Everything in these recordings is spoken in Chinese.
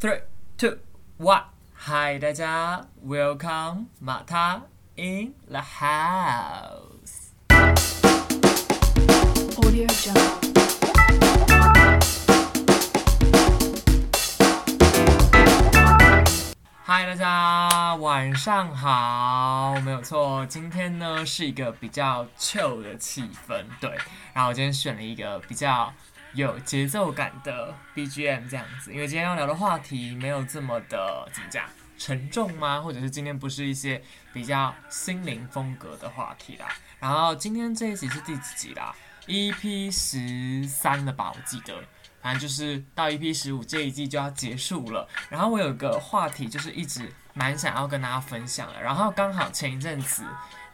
Three, two, one. Hi，大家，Welcome 马塔 in the house。Audio Jungle. 嗨，大家晚上好，没有错，今天呢是一个比较 chill 的气氛，对，然后我今天选了一个比较有节奏感的 BGM 这样子，因为今天要聊的话题没有这么的怎么讲沉重吗？或者是今天不是一些比较心灵风格的话题啦。然后今天这一集是第几集啦？EP 十三了吧，我记得。反正就是到 EP 十五这一季就要结束了，然后我有个话题就是一直蛮想要跟大家分享的，然后刚好前一阵子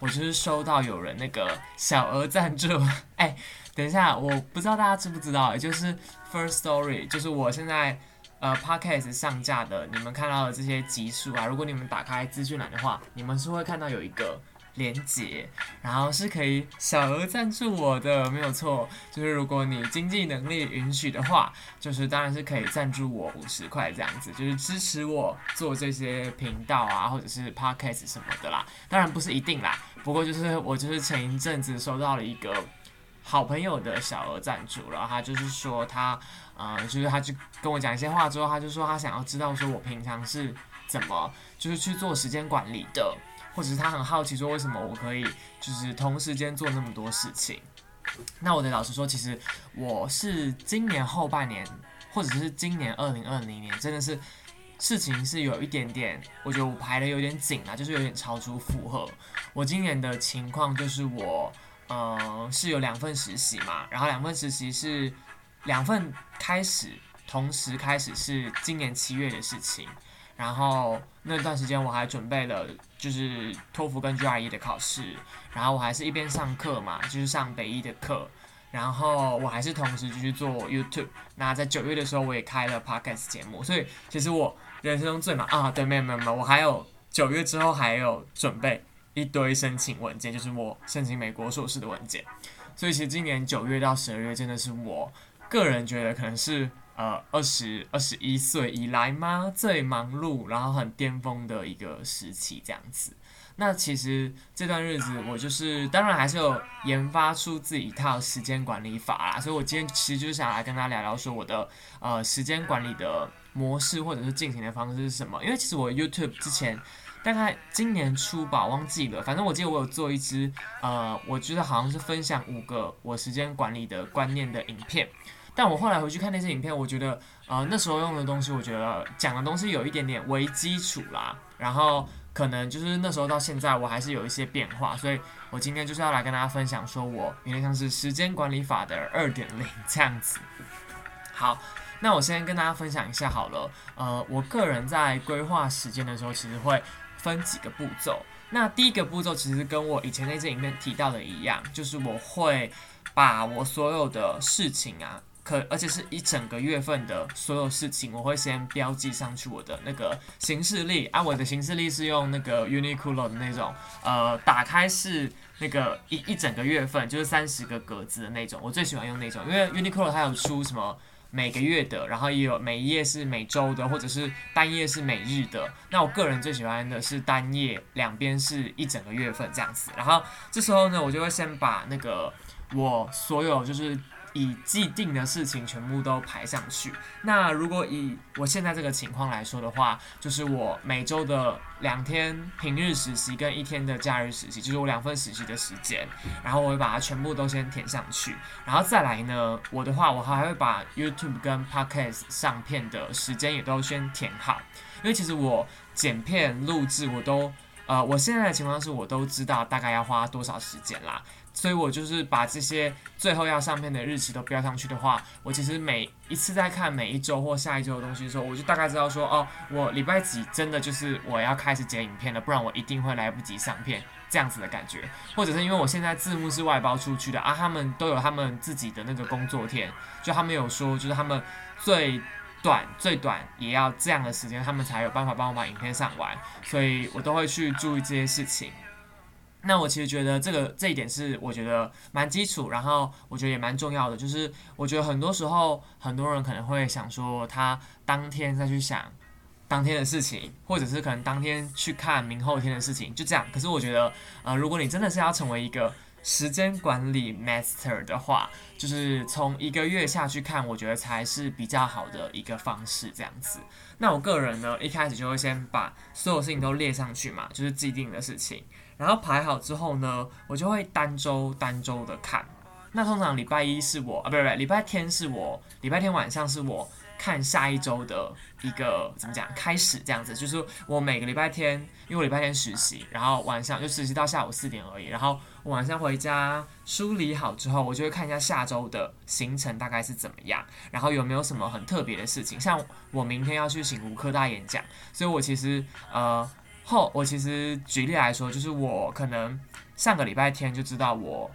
我就是收到有人那个小额赞助，哎，等一下，我不知道大家知不知道，就是 First Story，就是我现在呃 Podcast 上架的，你们看到的这些集数啊，如果你们打开资讯栏的话，你们是会看到有一个。连接，然后是可以小额赞助我的，没有错。就是如果你经济能力允许的话，就是当然是可以赞助我五十块这样子，就是支持我做这些频道啊，或者是 podcast 什么的啦。当然不是一定啦，不过就是我就是前一阵子收到了一个好朋友的小额赞助，然后他就是说他，呃，就是他就跟我讲一些话之后，他就说他想要知道说我平常是怎么就是去做时间管理的。或者是他很好奇说为什么我可以就是同时间做那么多事情？那我的老实说，其实我是今年后半年，或者是今年二零二零年，真的是事情是有一点点，我觉得我排的有点紧啊，就是有点超出负荷。我今年的情况就是我嗯是有两份实习嘛，然后两份实习是两份开始同时开始是今年七月的事情。然后那段时间我还准备了就是托福跟 GRE 的考试，然后我还是一边上课嘛，就是上北医的课，然后我还是同时继续做 YouTube。那在九月的时候我也开了 Podcast 节目，所以其实我人生中最忙啊，对，没有没有没有，我还有九月之后还有准备一堆申请文件，就是我申请美国硕士的文件。所以其实今年九月到十二月真的是我个人觉得可能是。呃，二十二十一岁以来吗？最忙碌，然后很巅峰的一个时期，这样子。那其实这段日子，我就是当然还是有研发出自己一套时间管理法啦。所以我今天其实就是想来跟大家聊聊说我的呃时间管理的模式，或者是进行的方式是什么。因为其实我 YouTube 之前大概今年初吧，忘记了，反正我记得我有做一支呃，我觉得好像是分享五个我时间管理的观念的影片。但我后来回去看那些影片，我觉得，呃，那时候用的东西，我觉得讲的东西有一点点为基础啦，然后可能就是那时候到现在，我还是有一些变化，所以我今天就是要来跟大家分享，说我有点像是时间管理法的二点零这样子。好，那我先跟大家分享一下好了，呃，我个人在规划时间的时候，其实会分几个步骤。那第一个步骤其实跟我以前那支影片提到的一样，就是我会把我所有的事情啊。可，而且是一整个月份的所有事情，我会先标记上去我的那个行事历啊。我的行事历是用那个 Uniqlo 的那种，呃，打开是那个一一整个月份，就是三十个格子的那种。我最喜欢用那种，因为 Uniqlo 它有出什么每个月的，然后也有每一页是每周的，或者是单页是每日的。那我个人最喜欢的是单页两边是一整个月份这样子。然后这时候呢，我就会先把那个我所有就是。以既定的事情全部都排上去。那如果以我现在这个情况来说的话，就是我每周的两天平日实习跟一天的假日实习，就是我两份实习的时间，然后我会把它全部都先填上去。然后再来呢，我的话我还会把 YouTube 跟 Podcast 上片的时间也都先填好，因为其实我剪片录制我都呃，我现在的情况是我都知道大概要花多少时间啦。所以我就是把这些最后要上片的日期都标上去的话，我其实每一次在看每一周或下一周的东西的时候，我就大概知道说，哦，我礼拜几真的就是我要开始剪影片了，不然我一定会来不及上片这样子的感觉。或者是因为我现在字幕是外包出去的啊，他们都有他们自己的那个工作天，就他们有说，就是他们最短最短也要这样的时间，他们才有办法帮我把影片上完，所以我都会去注意这些事情。那我其实觉得这个这一点是我觉得蛮基础，然后我觉得也蛮重要的，就是我觉得很多时候很多人可能会想说，他当天再去想当天的事情，或者是可能当天去看明后天的事情，就这样。可是我觉得，呃，如果你真的是要成为一个时间管理 master 的话，就是从一个月下去看，我觉得才是比较好的一个方式，这样子。那我个人呢，一开始就会先把所有事情都列上去嘛，就是既定的事情。然后排好之后呢，我就会单周单周的看。那通常礼拜一是我啊，不不是，礼拜天是我，礼拜天晚上是我看下一周的一个怎么讲开始这样子。就是我每个礼拜天，因为我礼拜天实习，然后晚上就实习到下午四点而已。然后我晚上回家梳理好之后，我就会看一下下周的行程大概是怎么样，然后有没有什么很特别的事情。像我明天要去醒吴科大演讲，所以我其实呃。后，我其实举例来说，就是我可能上个礼拜天就知道我，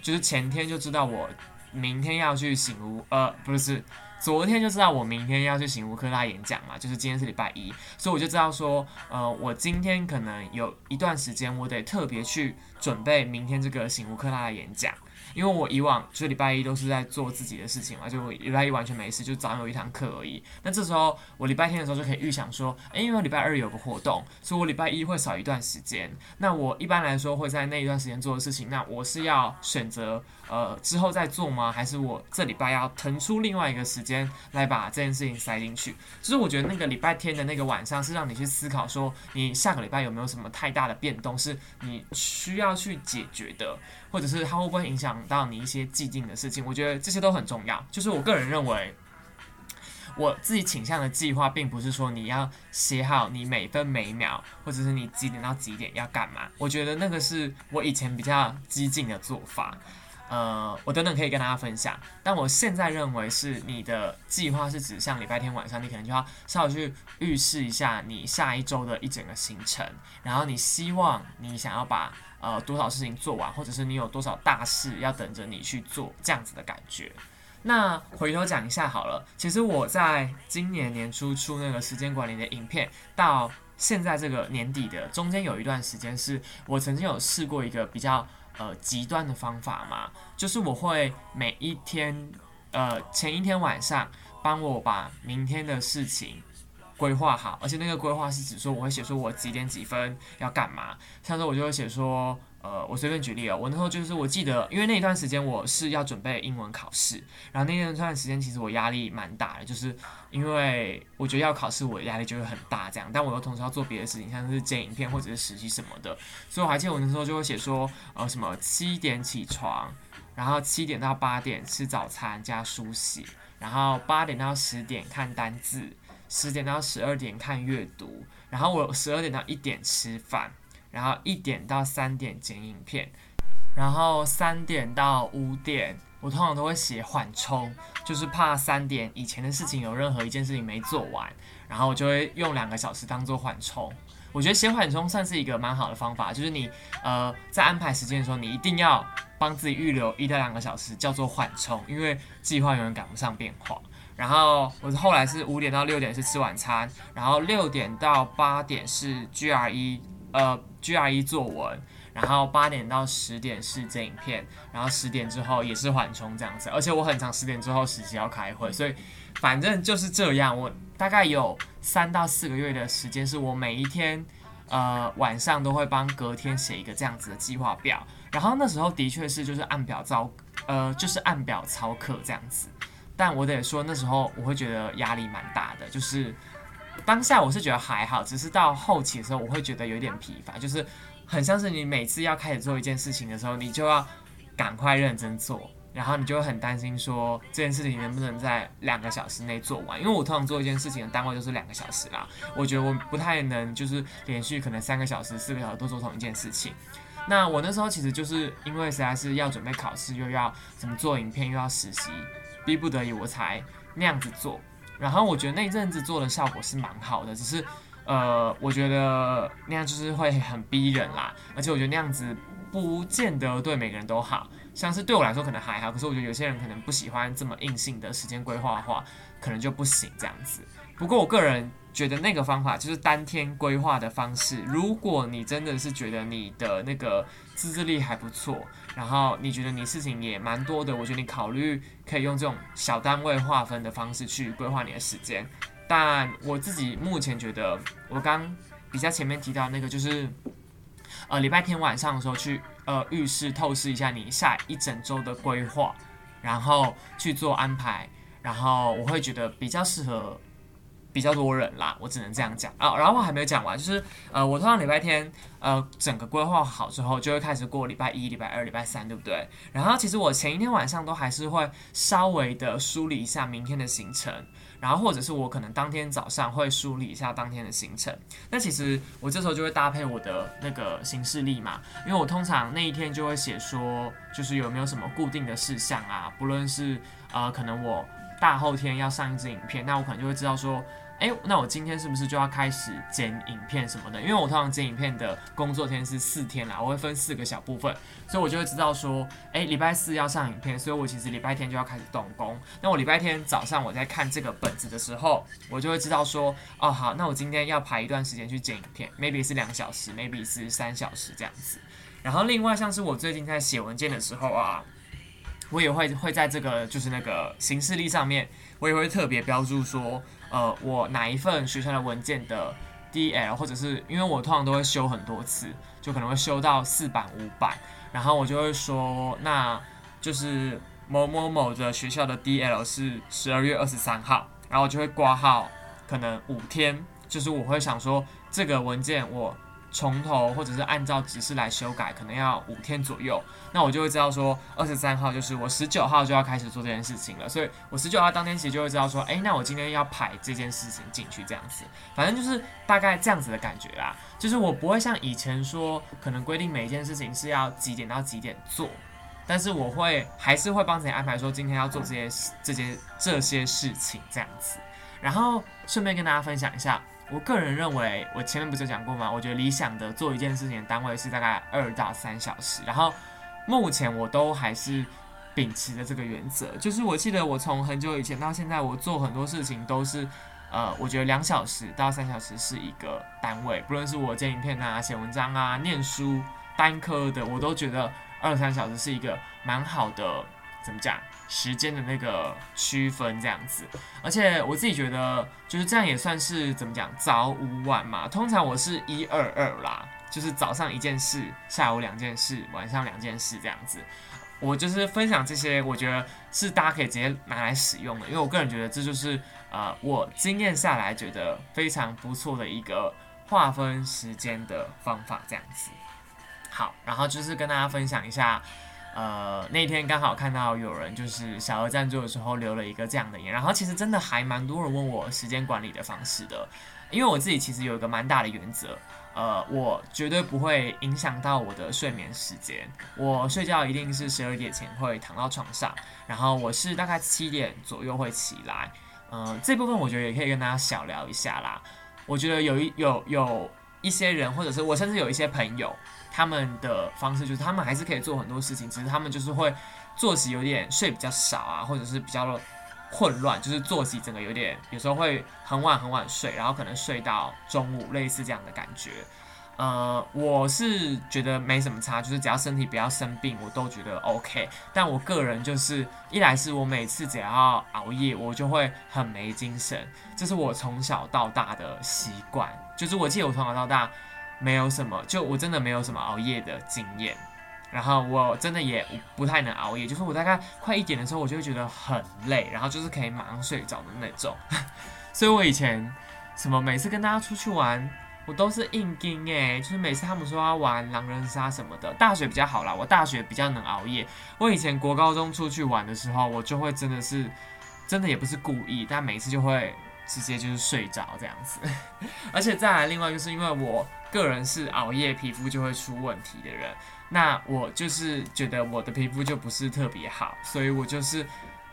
就是前天就知道我明天要去醒吾，呃，不是，昨天就知道我明天要去醒吾科大演讲嘛，就是今天是礼拜一，所以我就知道说，呃，我今天可能有一段时间我得特别去准备明天这个醒吾科大的演讲。因为我以往就礼拜一都是在做自己的事情嘛，就礼拜一完全没事，就早上有一堂课而已。那这时候我礼拜天的时候就可以预想说，诶，因为礼拜二有个活动，所以我礼拜一会少一段时间。那我一般来说会在那一段时间做的事情，那我是要选择。呃，之后再做吗？还是我这礼拜要腾出另外一个时间来把这件事情塞进去？就是我觉得那个礼拜天的那个晚上是让你去思考，说你下个礼拜有没有什么太大的变动是你需要去解决的，或者是它会不会影响到你一些既定的事情？我觉得这些都很重要。就是我个人认为，我自己倾向的计划，并不是说你要写好你每分每秒，或者是你几点到几点要干嘛。我觉得那个是我以前比较激进的做法。呃，我等等可以跟大家分享，但我现在认为是你的计划是指向礼拜天晚上，你可能就要稍微去预示一下你下一周的一整个行程，然后你希望你想要把呃多少事情做完，或者是你有多少大事要等着你去做这样子的感觉。那回头讲一下好了，其实我在今年年初出那个时间管理的影片，到现在这个年底的中间有一段时间，是我曾经有试过一个比较。呃，极端的方法嘛，就是我会每一天，呃，前一天晚上帮我把明天的事情规划好，而且那个规划是指说我会写说我几点几分要干嘛，像说我就会写说。呃，我随便举例啊，我那时候就是我记得，因为那一段时间我是要准备英文考试，然后那段段时间其实我压力蛮大的，就是因为我觉得要考试，我压力就会很大这样，但我又同时要做别的事情，像是剪影片或者是实习什么的，所以我还记得我那时候就会写说，呃，什么七点起床，然后七点到八点吃早餐加梳洗，然后八点到十点看单字，十点到十二点看阅读，然后我十二点到一点吃饭。然后一点到三点剪影片，然后三点到五点，我通常都会写缓冲，就是怕三点以前的事情有任何一件事情没做完，然后我就会用两个小时当做缓冲。我觉得写缓冲算是一个蛮好的方法，就是你呃在安排时间的时候，你一定要帮自己预留一到两个小时，叫做缓冲，因为计划永远赶不上变化。然后我是后来是五点到六点是吃晚餐，然后六点到八点是 GRE。呃，GRE 作文，然后八点到十点是剪影片，然后十点之后也是缓冲这样子，而且我很长十点之后实习要开会，所以反正就是这样。我大概有三到四个月的时间，是我每一天呃晚上都会帮隔天写一个这样子的计划表，然后那时候的确是就是按表操，呃就是按表操课这样子，但我得说那时候我会觉得压力蛮大的，就是。当下我是觉得还好，只是到后期的时候，我会觉得有点疲乏，就是很像是你每次要开始做一件事情的时候，你就要赶快认真做，然后你就会很担心说这件事情能不能在两个小时内做完，因为我通常做一件事情的单位就是两个小时啦，我觉得我不太能就是连续可能三个小时、四个小时都做同一件事情。那我那时候其实就是因为实在是要准备考试，又要怎么做影片，又要实习，逼不得已我才那样子做。然后我觉得那一阵子做的效果是蛮好的，只是，呃，我觉得那样就是会很逼人啦，而且我觉得那样子不见得对每个人都好，像是对我来说可能还好，可是我觉得有些人可能不喜欢这么硬性的时间规划的话，可能就不行这样子。不过我个人觉得那个方法就是当天规划的方式。如果你真的是觉得你的那个自制力还不错，然后你觉得你事情也蛮多的，我觉得你考虑可以用这种小单位划分的方式去规划你的时间。但我自己目前觉得，我刚比较前面提到那个就是，呃，礼拜天晚上的时候去呃浴室透视一下你下一整周的规划，然后去做安排，然后我会觉得比较适合比较多人啦，我只能这样讲啊。然后我还没有讲完，就是呃，我通常礼拜天呃整个规划好之后，就会开始过礼拜一、礼拜二、礼拜三，对不对？然后其实我前一天晚上都还是会稍微的梳理一下明天的行程。然后或者是我可能当天早上会梳理一下当天的行程，那其实我这时候就会搭配我的那个行事历嘛，因为我通常那一天就会写说，就是有没有什么固定的事项啊，不论是呃可能我大后天要上一支影片，那我可能就会知道说，诶，那我今天是不是就要开始剪影片什么的？因为我通常剪影片的工作天是四天啦，我会分四个小部分，所以我就会知道说，诶，礼拜四要上影片，所以我其实礼拜天就要开始动工。那我礼拜天早上我在看这个本子的时候，我就会知道说，哦好，那我今天要排一段时间去剪影片，maybe 是两小时，maybe 是三小时这样子。然后另外像是我最近在写文件的时候啊，我也会会在这个就是那个行事历上面，我也会特别标注说，呃，我哪一份学校的文件的 DL，或者是因为我通常都会修很多次，就可能会修到四版五版，然后我就会说，那就是某某某的学校的 DL 是十二月二十三号，然后我就会挂号，可能五天，就是我会想说这个文件我从头或者是按照指示来修改，可能要五天左右，那我就会知道说二十三号就是我十九号就要开始做这件事情了，所以我十九号当天其实就会知道说，诶，那我今天要排这件事情进去这样子，反正就是大概这样子的感觉啦，就是我不会像以前说可能规定每一件事情是要几点到几点做。但是我会还是会帮自己安排说今天要做这些这些这些事情这样子，然后顺便跟大家分享一下，我个人认为我前面不是讲过吗？我觉得理想的做一件事情的单位是大概二到三小时，然后目前我都还是秉持着这个原则，就是我记得我从很久以前到现在，我做很多事情都是。呃，我觉得两小时到三小时是一个单位，不论是我剪影片啊、写文章啊、念书单科的，我都觉得二三小时是一个蛮好的，怎么讲时间的那个区分这样子。而且我自己觉得，就是这样也算是怎么讲早午晚嘛。通常我是一二二啦，就是早上一件事，下午两件事，晚上两件事这样子。我就是分享这些，我觉得是大家可以直接拿来使用的，因为我个人觉得这就是呃我经验下来觉得非常不错的一个划分时间的方法，这样子。好，然后就是跟大家分享一下，呃，那天刚好看到有人就是小额赞助的时候留了一个这样的言，然后其实真的还蛮多人问我时间管理的方式的，因为我自己其实有一个蛮大的原则。呃，我绝对不会影响到我的睡眠时间。我睡觉一定是十二点前会躺到床上，然后我是大概七点左右会起来。嗯，这部分我觉得也可以跟大家小聊一下啦。我觉得有一有有一些人，或者是我甚至有一些朋友，他们的方式就是他们还是可以做很多事情，只是他们就是会作息有点睡比较少啊，或者是比较混乱，就是作息整个有点，有时候会很晚很晚睡，然后可能睡到中午，类似这样的感觉。呃，我是觉得没什么差，就是只要身体不要生病，我都觉得 OK。但我个人就是，一来是我每次只要熬夜，我就会很没精神，这是我从小到大的习惯。就是我记得我从小到大没有什么，就我真的没有什么熬夜的经验。然后我真的也不太能熬夜，就是我大概快一点的时候，我就会觉得很累，然后就是可以马上睡着的那种。所以我以前什么每次跟大家出去玩，我都是硬盯哎，就是每次他们说要玩狼人杀什么的，大学比较好啦，我大学比较能熬夜。我以前国高中出去玩的时候，我就会真的是，真的也不是故意，但每次就会直接就是睡着这样子。而且再来，另外就是因为我个人是熬夜皮肤就会出问题的人，那我就是觉得我的皮肤就不是特别好，所以我就是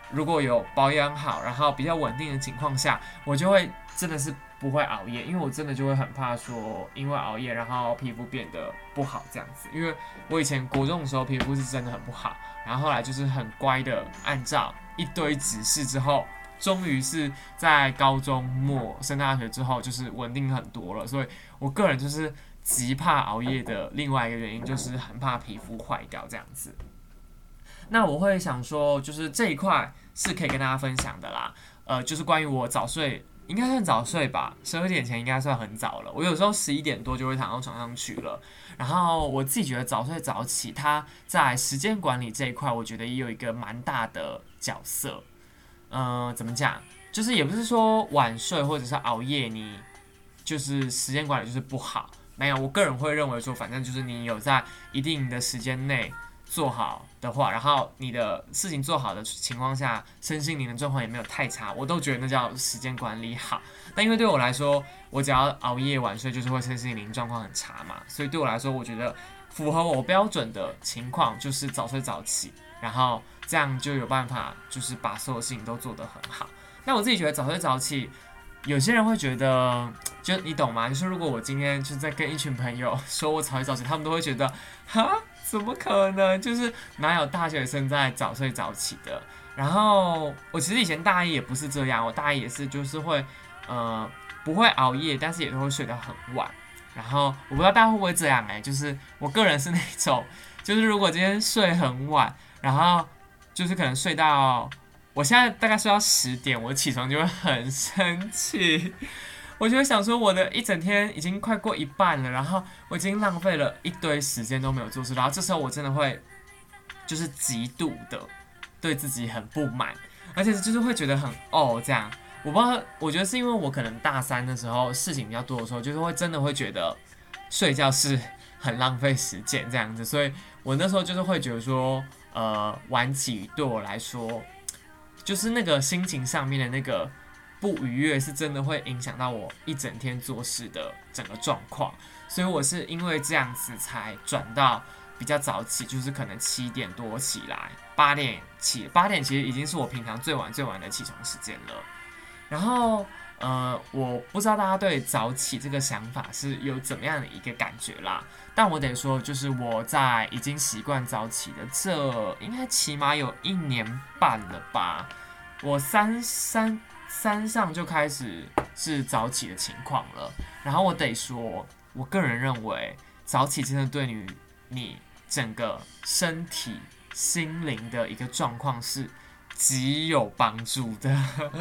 如果有保养好，然后比较稳定的情况下，我就会真的是不会熬夜，因为我真的就会很怕说因为熬夜然后皮肤变得不好这样子，因为我以前国中的时候皮肤是真的很不好，然后后来就是很乖的按照一堆指示之后。终于是在高中末升大学之后，就是稳定很多了。所以我个人就是极怕熬夜的另外一个原因，就是很怕皮肤坏掉这样子。那我会想说，就是这一块是可以跟大家分享的啦。呃，就是关于我早睡，应该算早睡吧，十二点前应该算很早了。我有时候十一点多就会躺到床上去了。然后我自己觉得早睡早起，它在时间管理这一块，我觉得也有一个蛮大的角色。嗯，怎么讲？就是也不是说晚睡或者是熬夜，你就是时间管理就是不好。没有，我个人会认为说，反正就是你有在一定的时间内。做好的话，然后你的事情做好的情况下，身心灵的状况也没有太差，我都觉得那叫时间管理好。但因为对我来说，我只要熬夜晚睡，就是会身心灵状况很差嘛，所以对我来说，我觉得符合我标准的情况就是早睡早起，然后这样就有办法，就是把所有事情都做得很好。那我自己觉得早睡早起，有些人会觉得，就你懂吗？就是如果我今天就在跟一群朋友说我早睡早起，他们都会觉得，哈。怎么可能？就是哪有大学生在早睡早起的？然后我其实以前大一也不是这样，我大一也是就是会，呃，不会熬夜，但是也都会睡得很晚。然后我不知道大家会不会这样哎，就是我个人是那种，就是如果今天睡很晚，然后就是可能睡到我现在大概睡到十点，我起床就会很生气。我就会想说，我的一整天已经快过一半了，然后我已经浪费了一堆时间都没有做事，然后这时候我真的会就是极度的对自己很不满，而且就是会觉得很哦这样。我不知道，我觉得是因为我可能大三的时候事情比较多的时候，就是会真的会觉得睡觉是很浪费时间这样子，所以我那时候就是会觉得说，呃，晚起对我来说就是那个心情上面的那个。不愉悦是真的会影响到我一整天做事的整个状况，所以我是因为这样子才转到比较早起，就是可能七点多起来，八点起，八点其实已经是我平常最晚最晚的起床时间了。然后，呃，我不知道大家对早起这个想法是有怎么样的一个感觉啦，但我得说，就是我在已经习惯早起的这应该起码有一年半了吧，我三三。三上就开始是早起的情况了，然后我得说，我个人认为早起真的对你你整个身体心灵的一个状况是极有帮助的，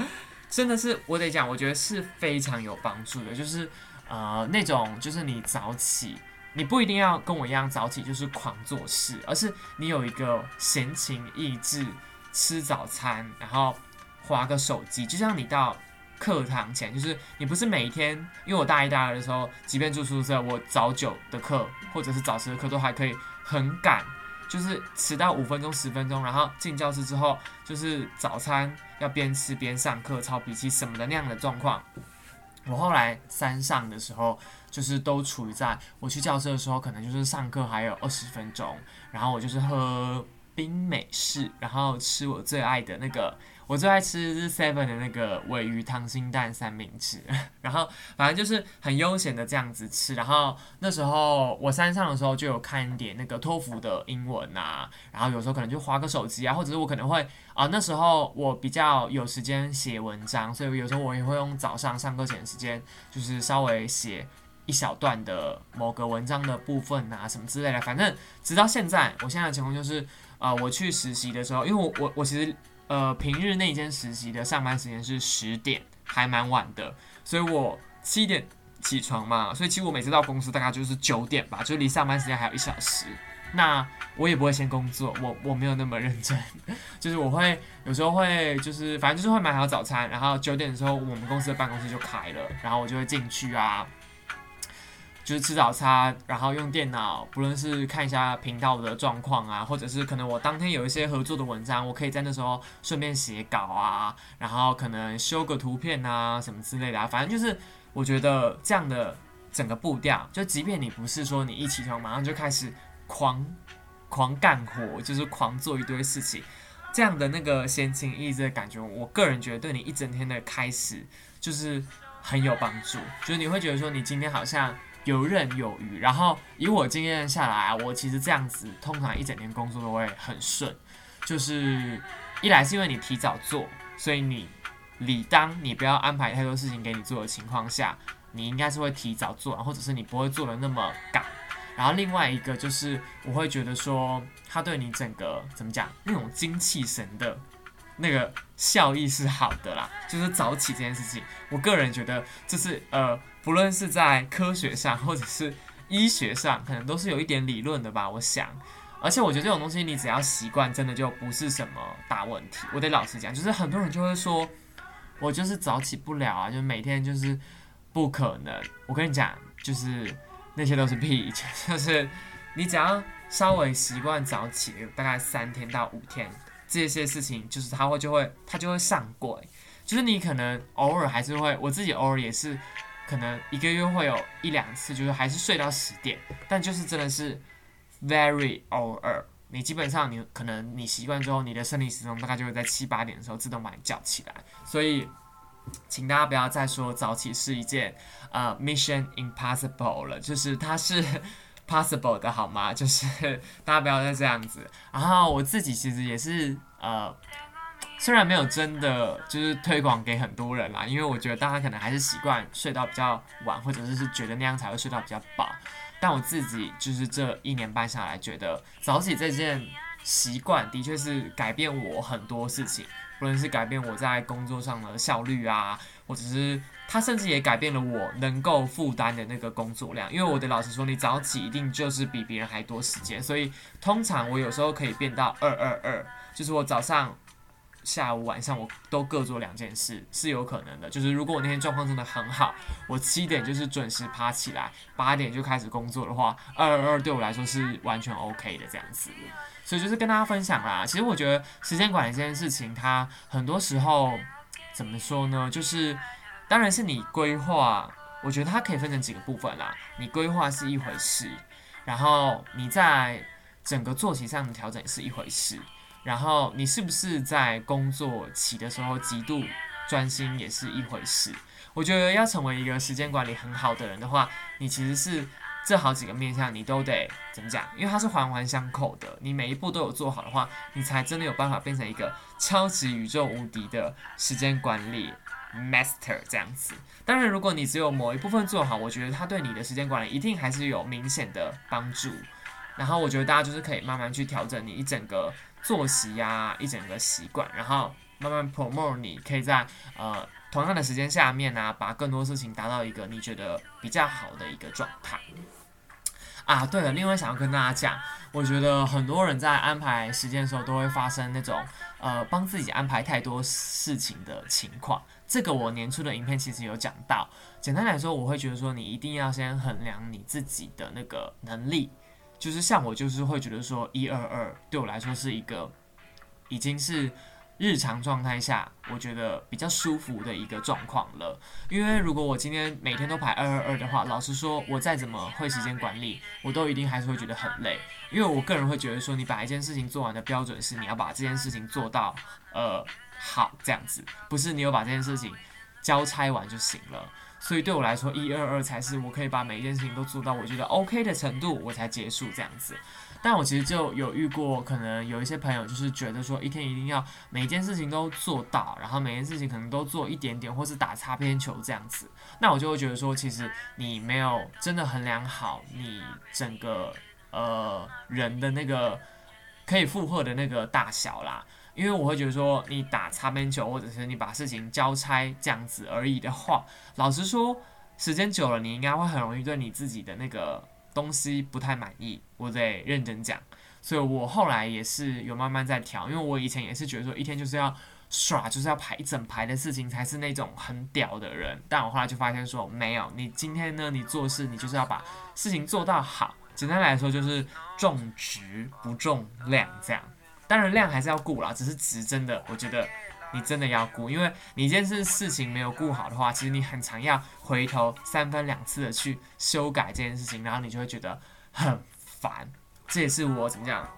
真的是我得讲，我觉得是非常有帮助的，就是呃那种就是你早起，你不一定要跟我一样早起就是狂做事，而是你有一个闲情逸致吃早餐，然后。划个手机，就像你到课堂前，就是你不是每一天，因为我大一、大二的时候，即便住宿舍，我早九的课或者是早十的课都还可以很赶，就是迟到五分钟、十分钟，然后进教室之后，就是早餐要边吃边上课、抄笔记什么的那样的状况。我后来三上的时候，就是都处于在我去教室的时候，可能就是上课还有二十分钟，然后我就是喝冰美式，然后吃我最爱的那个。我最爱吃是 Seven 的那个尾鱼溏心蛋三明治，然后反正就是很悠闲的这样子吃。然后那时候我山上的时候就有看一点那个托福的英文啊，然后有时候可能就划个手机啊，或者是我可能会啊那时候我比较有时间写文章，所以有时候我也会用早上上课前的时间，就是稍微写一小段的某个文章的部分啊什么之类的。反正直到现在，我现在的情况就是啊我去实习的时候，因为我我我其实。呃，平日那间实习的上班时间是十点，还蛮晚的，所以我七点起床嘛，所以其实我每次到公司大概就是九点吧，就离上班时间还有一小时。那我也不会先工作，我我没有那么认真，就是我会有时候会就是反正就是会买好早餐，然后九点的时候我们公司的办公室就开了，然后我就会进去啊。就是吃早餐，然后用电脑，不论是看一下频道的状况啊，或者是可能我当天有一些合作的文章，我可以在那时候顺便写稿啊，然后可能修个图片啊什么之类的啊，反正就是我觉得这样的整个步调，就即便你不是说你一起床马上就开始狂狂干活，就是狂做一堆事情，这样的那个闲情逸致的感觉，我个人觉得对你一整天的开始就是很有帮助，就是你会觉得说你今天好像。游刃有余，然后以我经验下来，我其实这样子通常一整天工作都会很顺，就是一来是因为你提早做，所以你理当你不要安排太多事情给你做的情况下，你应该是会提早做完，或者是你不会做的那么赶。然后另外一个就是，我会觉得说，它对你整个怎么讲，那种精气神的那个效益是好的啦。就是早起这件事情，我个人觉得，就是呃，不论是在科学上或者是医学上，可能都是有一点理论的吧。我想，而且我觉得这种东西，你只要习惯，真的就不是什么大问题。我得老实讲，就是很多人就会说，我就是早起不了啊，就每天就是不可能。我跟你讲，就是那些都是屁，就是你只要稍微习惯早起，大概三天到五天，这些事情就是它会就会它就会上轨。就是你可能偶尔还是会，我自己偶尔也是，可能一个月会有一两次，就是还是睡到十点，但就是真的是 very 偶尔。你基本上你可能你习惯之后，你的生理时钟大概就会在七八点的时候自动把你叫起来，所以请大家不要再说早起是一件呃 mission impossible 了，就是它是 possible 的好吗？就是大家不要再这样子。然后我自己其实也是呃。虽然没有真的就是推广给很多人啦，因为我觉得大家可能还是习惯睡到比较晚，或者是是觉得那样才会睡到比较饱。但我自己就是这一年半下来，觉得早起这件习惯的确是改变我很多事情，不论是改变我在工作上的效率啊，或者是它甚至也改变了我能够负担的那个工作量。因为我得老实说，你早起一定就是比别人还多时间，所以通常我有时候可以变到二二二，就是我早上。下午、晚上我都各做两件事是有可能的。就是如果我那天状况真的很好，我七点就是准时爬起来，八点就开始工作的话，二二二对我来说是完全 OK 的这样子。所以就是跟大家分享啦。其实我觉得时间管理这件事情，它很多时候怎么说呢？就是当然是你规划，我觉得它可以分成几个部分啦。你规划是一回事，然后你在整个作息上的调整是一回事。然后你是不是在工作起的时候极度专心也是一回事。我觉得要成为一个时间管理很好的人的话，你其实是这好几个面向你都得怎么讲？因为它是环环相扣的。你每一步都有做好的话，你才真的有办法变成一个超级宇宙无敌的时间管理 master 这样子。当然，如果你只有某一部分做好，我觉得它对你的时间管理一定还是有明显的帮助。然后我觉得大家就是可以慢慢去调整你一整个。作息呀，一整个习惯，然后慢慢 promote，你可以在呃同样的时间下面呢，把更多事情达到一个你觉得比较好的一个状态。啊，对了，另外想要跟大家讲，我觉得很多人在安排时间的时候，都会发生那种呃帮自己安排太多事情的情况。这个我年初的影片其实有讲到。简单来说，我会觉得说，你一定要先衡量你自己的那个能力。就是像我，就是会觉得说一二二对我来说是一个已经是日常状态下我觉得比较舒服的一个状况了。因为如果我今天每天都排二二二的话，老实说，我再怎么会时间管理，我都一定还是会觉得很累。因为我个人会觉得说，你把一件事情做完的标准是你要把这件事情做到呃好这样子，不是你有把这件事情交差完就行了。所以对我来说，一二二才是我可以把每一件事情都做到我觉得 OK 的程度，我才结束这样子。但我其实就有遇过，可能有一些朋友就是觉得说，一天一定要每件事情都做到，然后每件事情可能都做一点点，或是打擦边球这样子。那我就会觉得说，其实你没有真的衡量好你整个呃人的那个可以负荷的那个大小啦。因为我会觉得说，你打擦边球，或者是你把事情交差这样子而已的话，老实说，时间久了，你应该会很容易对你自己的那个东西不太满意。我得认真讲，所以我后来也是有慢慢在调，因为我以前也是觉得说，一天就是要耍，就是要排一整排的事情才是那种很屌的人。但我后来就发现说，没有，你今天呢，你做事你就是要把事情做到好。简单来说，就是重质不重量这样。当然量还是要顾啦，只是值真的，我觉得你真的要顾，因为你一件事事情没有顾好的话，其实你很常要回头三番两次的去修改这件事情，然后你就会觉得很烦。这也是我怎么讲，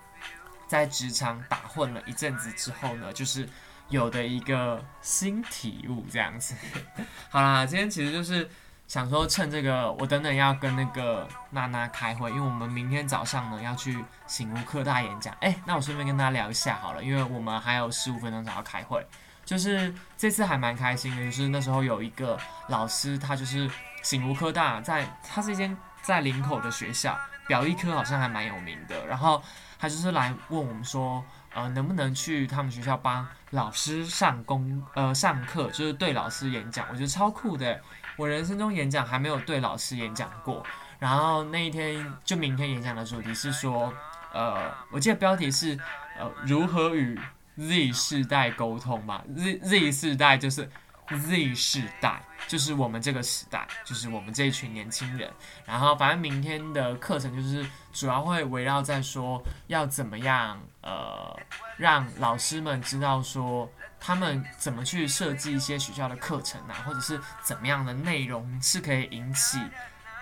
在职场打混了一阵子之后呢，就是有的一个新体悟这样子。好啦，今天其实就是。想说趁这个，我等等要跟那个娜娜开会，因为我们明天早上呢要去醒吾科大演讲。哎，那我顺便跟大家聊一下好了，因为我们还有十五分钟才要开会。就是这次还蛮开心的，就是那时候有一个老师，他就是醒吾科大在，他是一间在林口的学校，表艺科好像还蛮有名的，然后他就是来问我们说，呃，能不能去他们学校帮老师上公呃上课，就是对老师演讲，我觉得超酷的，我人生中演讲还没有对老师演讲过，然后那一天就明天演讲的主题是说，呃，我记得标题是呃如何与 Z 世代沟通嘛，Z Z 世代就是 Z 世代，就是我们这个时代，就是我们这一群年轻人。然后反正明天的课程就是主要会围绕在说要怎么样呃让老师们知道说他们怎么去设计一些学校的课程啊，或者是怎么样的内容是可以引起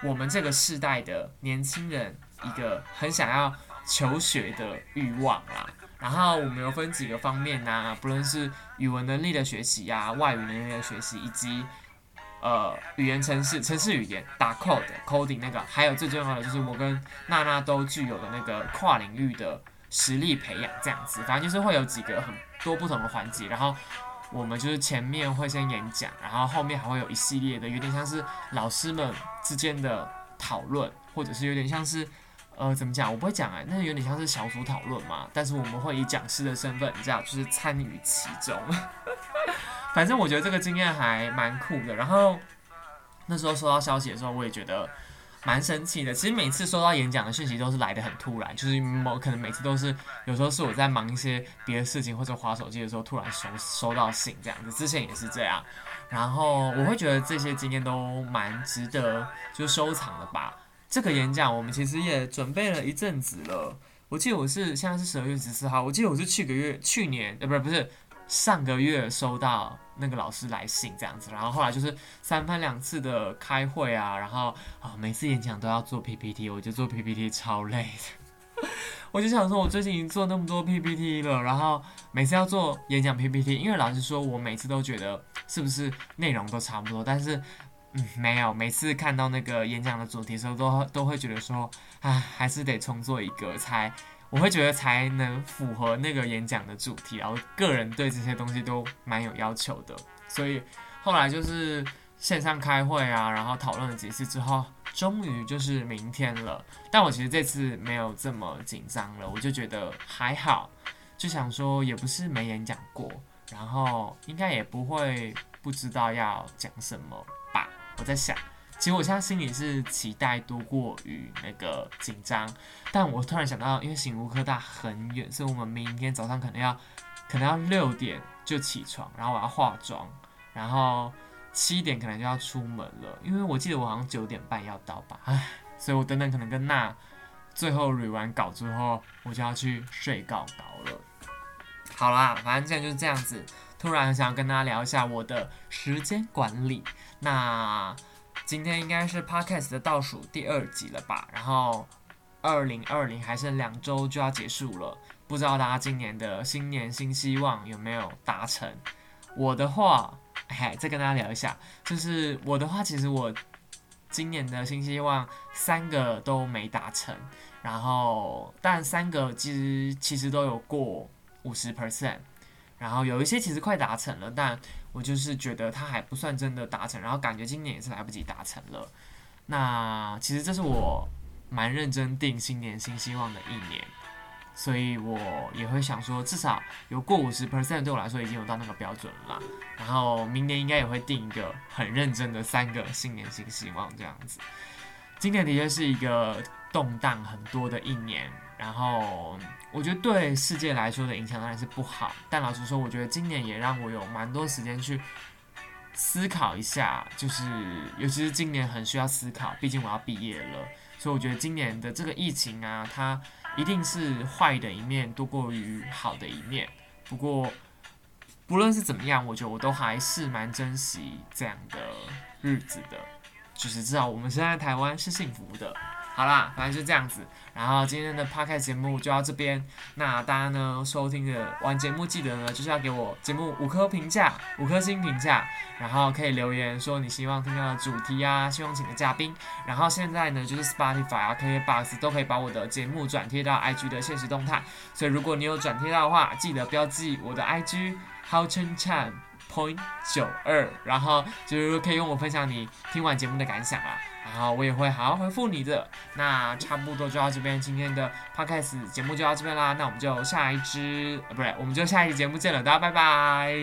我们这个世代的年轻人一个很想要求学的欲望啦。然后我们有分几个方面呐、不论是语文能力的学习呀、外语能力的学习，以及呃语言程式、程式语言打 code、coding 那个，还有最重要的就是我跟娜娜都具有的那个跨领域的实力培养，这样子，反正就是会有几个很多不同的环节，然后。我们就是前面会先演讲，然后后面还会有一系列的，有点像是老师们之间的讨论，或者是有点像是呃，怎么讲？我不会讲哎、那有点像是小组讨论嘛。但是我们会以讲师的身份，你知道，就是参与其中。反正我觉得这个经验还蛮酷的。然后那时候收到消息的时候，我也觉得蛮生气的。其实每次收到演讲的讯息都是来的很突然，就是某可能每次都是有时候是我在忙一些别的事情或者划手机的时候，突然收收到信这样子。之前也是这样。然后我会觉得这些经验都蛮值得就收藏的吧。这个演讲我们其实也准备了一阵子了。我记得我是现在是十二月十四号，我记得我是去个月去年呃不是不是上个月收到那个老师来信这样子，然后后来就是三番两次的开会啊，然后啊每次演讲都要做 PPT，我觉得做 PPT 超累的。我就想说，我最近已经做那么多 PPT 了，然后每次要做演讲 PPT，因为老实说，我每次都觉得是不是内容都差不多，但是嗯没有，每次看到那个演讲的主题的时候，都都会觉得说，唉，还是得重做一个才，我会觉得才能符合那个演讲的主题然后个人对这些东西都蛮有要求的，所以后来就是线上开会啊，然后讨论了几次之后，终于就是明天了。但我其实这次没有这么紧张了，我就觉得还好，就想说也不是没演讲过，然后应该也不会不知道要讲什么吧。我在想，其实我现在心里是期待多过于那个紧张，但我突然想到，因为醒吾科大很远，所以我们明天早上可能要可能要六点就起床，然后我要化妆，然后七点可能就要出门了，因为我记得我好像九点半要到吧，唉，所以我等等可能跟娜最后捋完稿之后，我就要去睡觉稿了。好啦，反正现在就是这样子。突然想要跟大家聊一下我的时间管理。那今天应该是 podcast 的倒数第二集了吧？然后二零二零还剩两周就要结束了，不知道大家今年的新年新希望有没有达成？我的话，哎，再跟大家聊一下，就是我的话，其实我今年的新希望三个都没达成，然后但三个其实其实都有过五十 percent，然后有一些其实快达成了，但我就是觉得它还不算真的达成，然后感觉今年也是来不及达成了。那其实这是我蛮认真定新年新希望的一年，所以我也会想说，至少有过五十 percent 对我来说已经有到那个标准了。然后明年应该也会定一个很认真的三个新年新希望这样子。今年的确是一个动荡很多的一年，然后我觉得对世界来说的影响当然是不好，但老实说，我觉得今年也让我有蛮多时间去思考一下，就是尤其是今年很需要思考，毕竟我要毕业了，所以我觉得今年的这个疫情啊，它一定是坏的一面多过于好的一面。不过不论是怎么样，我觉得我都还是蛮珍惜这样的日子的，就是至少我们现在台湾是幸福的。好啦，反正就这样子。然后今天的 podcast 节目就到这边。那大家呢收听的完节目，记得呢就是要给我节目五颗评价，五颗星评价，然后可以留言说你希望听到的主题啊，希望请的嘉宾。然后现在呢就是 Spotify 啊、KKBox 都可以把我的节目转贴到 IG 的现实动态。所以如果你有转贴到的话，记得标记我的 IG。好称赞 point 九二，然后就是可以跟我分享你听完节目的感想啊，然后我也会好好回复你的。那差不多就到这边，今天的 podcast 节目就到这边啦，那我们就下一支，呃，不是，我们就下一期节目见了，大家拜拜。